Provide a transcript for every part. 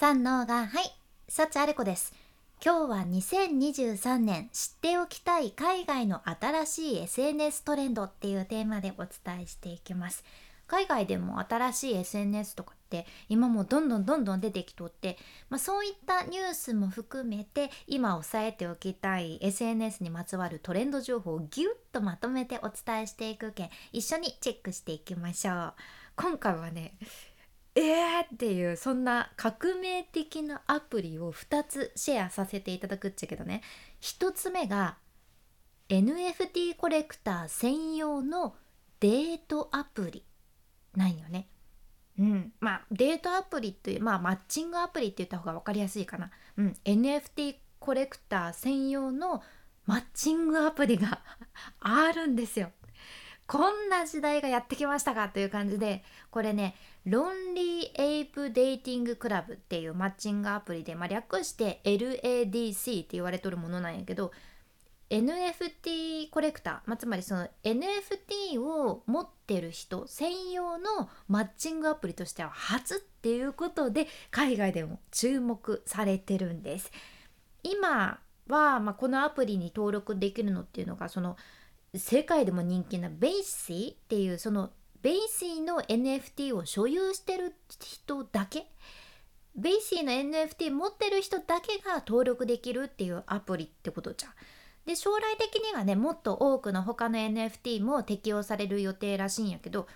三能がはい幸あれ子です。今日は2023年知っておきたい海外の新しい SNS トレンドっていうテーマでお伝えしていきます。海外でも新しい SNS とかって今もどんどんどんどん出てきとって、まあ、そういったニュースも含めて今押さえておきたい SNS にまつわるトレンド情報をギュッとまとめてお伝えしていく件一緒にチェックしていきましょう。今回はねえーっていうそんな革命的なアプリを2つシェアさせていただくっちゃけどね1つ目が NFT コレクター専用のデートアプリなんよね。うん、まあデートアプリっていうまあマッチングアプリって言った方が分かりやすいかな。うん、NFT コレクター専用のマッチングアプリが あるんですよ。こんな時代がやってきましたかという感じでこれねロンリーエイプデーティングクラブっていうマッチングアプリで、まあ、略して LADC って言われとるものなんやけど NFT コレクター、まあ、つまりその NFT を持ってる人専用のマッチングアプリとしては初っていうことで海外でも注目されてるんです。今は、まあ、このアプリに登録できるのっていうのがその世界でも人気な BAYC っていうその BAYC の NFT を所有してる人だけベイシーの NFT 持ってる人だけが登録できるっていうアプリってことじゃん。で将来的にはねもっと多くの他の NFT も適用される予定らしいんやけど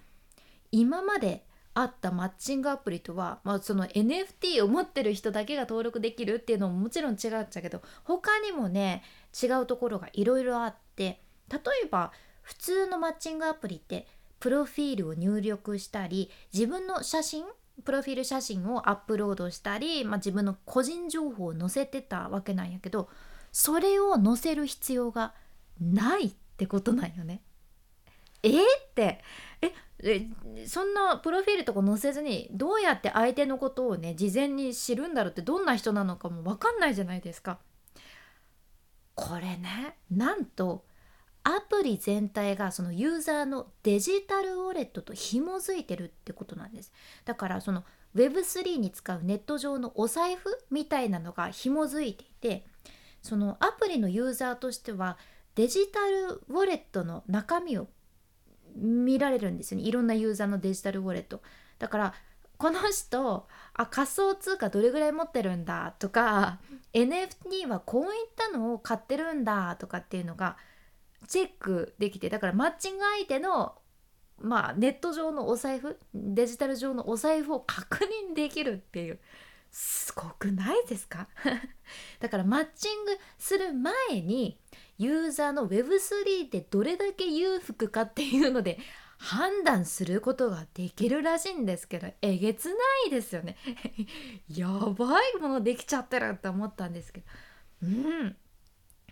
今まであったマッチングアプリとは、まあ、その NFT を持ってる人だけが登録できるっていうのももちろん違うっちゃけど他にもね違うところがいろいろあって例えば普通のマッチングアプリってプロフィールを入力したり自分の写真プロフィール写真をアップロードしたり、まあ、自分の個人情報を載せてたわけなんやけどそれを載せる必要がないってことなんよね。えー、ってえそんなプロフィールとか載せずにどうやって相手のことをね事前に知るんだろうってどんな人なのかも分かんないじゃないですか。これねなんとアプリ全体がそのユーザーのデジタルウォレットと紐づいてるってことなんです。だからその Web3 に使うネット上のお財布みたいなのが紐づいていてそのアプリのユーザーとしてはデジタルウォレットの中身を見られるんですよね。いろんなユーザーのデジタルウォレット。だからこの人あ仮想通貨どれぐらい持ってるんだとか NFT はこういったのを買ってるんだとかっていうのがチェックできてだからマッチング相手のまあネット上のお財布デジタル上のお財布を確認できるっていうすごくないですか？だからマッチングする前にユーザーの Web3 でどれだけ裕福かっていうので判断することができるらしいんですけどえげつないですよね。やばいものできちゃってるって思ったんですけど。うん。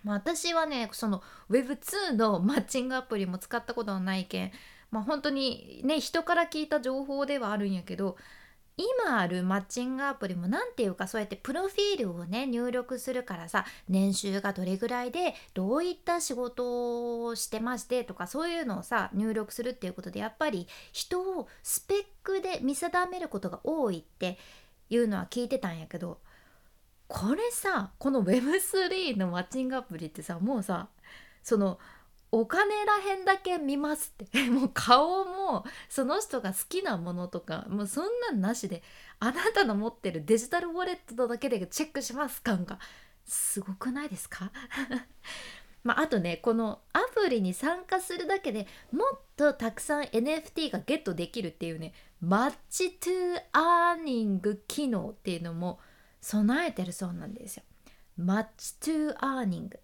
まあ、私はねその Web2 のマッチングアプリも使ったことはないけん、まあ、本当にね人から聞いた情報ではあるんやけど今あるマッチングアプリも何ていうかそうやってプロフィールをね入力するからさ年収がどれぐらいでどういった仕事をしてましてとかそういうのをさ入力するっていうことでやっぱり人をスペックで見定めることが多いっていうのは聞いてたんやけどこれさこの Web3 のマッチングアプリってさもうさそのお金らへんだけ見ますって。もう顔もその人が好きなものとかもうそんなんなしであなたの持ってるデジタルウォレットだけでチェックします感がすごくないですか？まあ、あとねこのアプリに参加するだけでもっとたくさん NFT がゲットできるっていうねマッチトゥアーニング機能っていうのも備えてるそうなんですよ。マッチトゥアーニング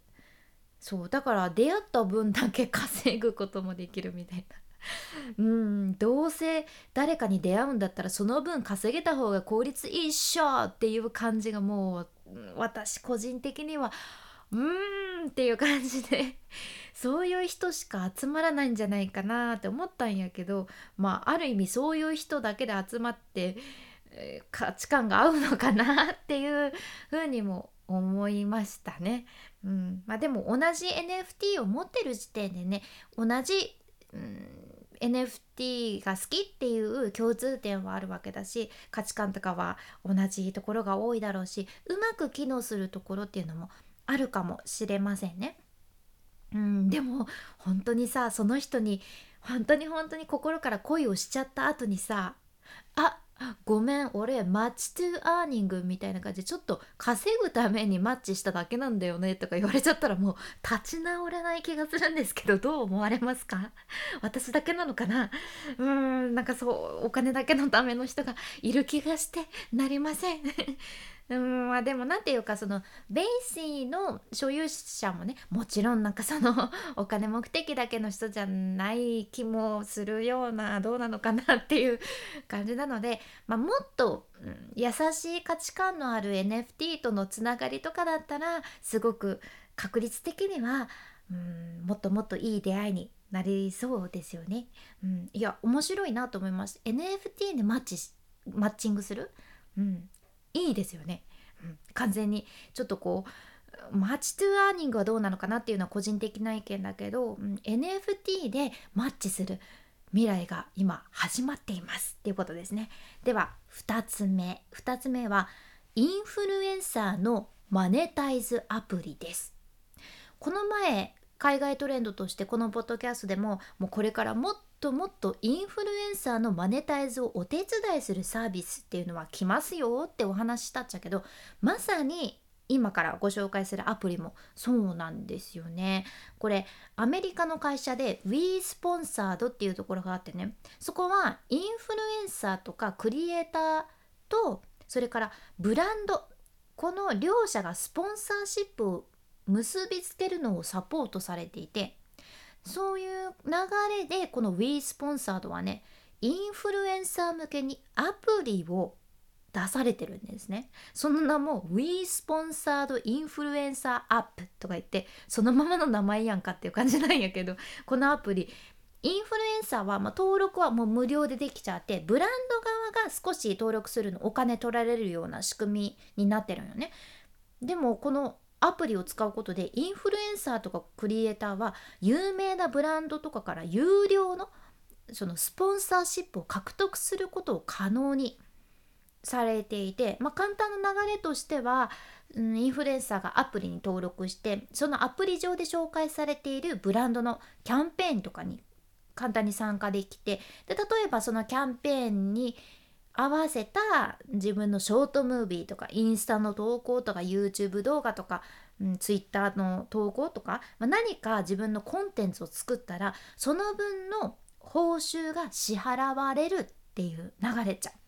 そうだから出会った分だけ稼ぐこともできるみたいな。うんどうせ誰かに出会うんだったらその分稼げた方が効率いいっしょっていう感じがもう私個人的にはうーんっていう感じで。そういう人しか集まらないんじゃないかなって思ったんやけどまあある意味そういう人だけで集まって価値観が合うのかなっていうふうにも思いましたね。うんまあ、でも同じ NFT を持ってる時点でね同じ、うん、NFT が好きっていう共通点はあるわけだし価値観とかは同じところが多いだろうしうまく機能するところっていうのもあるかもしれませんね。うん、でも本当にさその人に本当に本当に心から恋をしちゃった後にさあごめん俺マッチトゥーアーニングみたいな感じでちょっと稼ぐためにマッチしただけなんだよねとか言われちゃったらもう立ち直れない気がするんですけどどう思われますか？私だけなのかな？うーんなんかそうお金だけのための人がいる気がしてなりません。うんまあでも何ていうかそのBAYC の所有者もねもちろんなんかそのお金目的だけの人じゃない気もするようなどうなのかなっていう感じなので、まあ、もっと、うん、優しい価値観のある NFT とのつながりとかだったらすごく確率的には、うん、もっともっといい出会いになりそうですよね。うん、いや面白いなと思います。NFT でマッチマッチングする、うん、いいですよね、うん、完全にちょっとこうマッチトゥアーニングはどうなのかなっていうのは個人的な意見だけど、うん、NFT でマッチする未来が今始まっていますっていうことですね。では2つ目。2つ目はインフルエンサーのマネタイズアプリです。この前海外トレンドとしてこのポッドキャストでももうこれからもっともっとインフルエンサーのマネタイズをお手伝いするサービスっていうのは来ますよってお話したっちゃけどまさに今からご紹介するアプリもそうなんですよね。これアメリカの会社で We Sponsored っていうところがあってねそこはインフルエンサーとかクリエイターとそれからブランドこの両者がスポンサーシップを結びつけるのをサポートされていてそういう流れでこの We スポンサードはねインフルエンサー向けにアプリを出されてるんですね。その名も We Sponsored Influencer App とか言ってそのままの名前やんかっていう感じなんやけどこのアプリインフルエンサーは、まあ、登録はもう無料でできちゃってブランド側が少し登録するのお金取られるような仕組みになってるんよね。でもこのアプリを使うことでインフルエンサーとかクリエイターは有名なブランドとかから有料のそのスポンサーシップを獲得することを可能にされていて、まあ、簡単な流れとしては、うん、インフルエンサーがアプリに登録してそのアプリ上で紹介されているブランドのキャンペーンとかに簡単に参加できてで例えばそのキャンペーンに合わせた自分のショートムービーとかインスタの投稿とか YouTube 動画とか、うん、Twitter の投稿とか、まあ、何か自分のコンテンツを作ったらその分の報酬が支払われるっていう流れちゃう。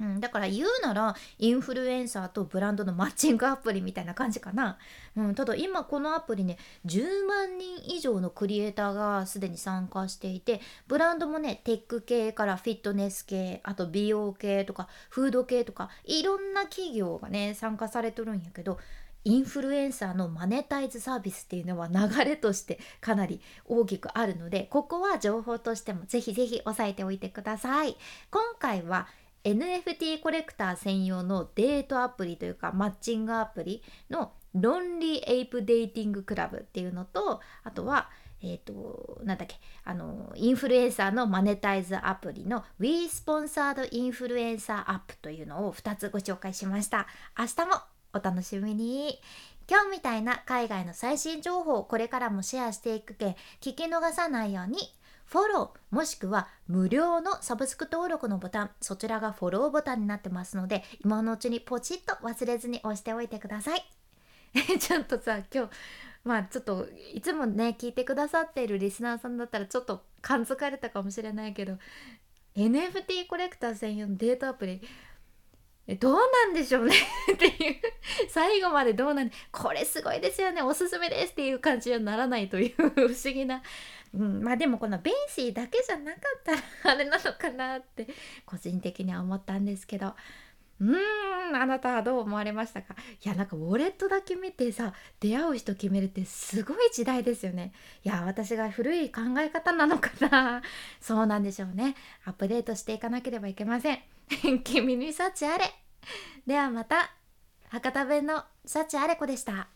うん、だから言うならインフルエンサーとブランドのマッチングアプリみたいな感じかな、うん、ただ今このアプリね10万人以上のクリエイターがすでに参加していてブランドもねテック系からフィットネス系あと美容系とかフード系とかいろんな企業がね参加されとるんやけどインフルエンサーのマネタイズサービスっていうのは流れとしてかなり大きくあるのでここは情報としてもぜひぜひ押さえておいてください。今回は NFT コレクター専用のデートアプリというかマッチングアプリのロンリーエイプデイティングクラブっていうのとあとはえっ、ー、となんだっけあのインフルエンサーのマネタイズアプリの We Sponsored Influencer App というのを2つご紹介しました。明日もお楽しみに。今日みたいな海外の最新情報をこれからもシェアしていくけ聞き逃さないように。フォローもしくは無料のサブスク登録のボタンそちらがフォローボタンになってますので今のうちにポチッと忘れずに押しておいてください。ちょっとさ今日まあちょっといつもね聞いてくださっているリスナーさんだったらちょっと感づかれたかもしれないけど NFT コレクター専用のデータアプリどうなんでしょうね っていう。最後までどうなんこれすごいですよねおすすめですっていう感じにはならないという 不思議な、うん、まあでもこのベンシーだけじゃなかったらあれなのかなって個人的には思ったんですけど。うーんあなたはどう思われましたか？いやなんかウォレットだけ見てさ出会う人決めるってすごい時代ですよね。いや私が古い考え方なのかな。そうなんでしょうね。アップデートしていかなければいけません。君に幸あれ。ではまた。博多弁の幸あれ子でした。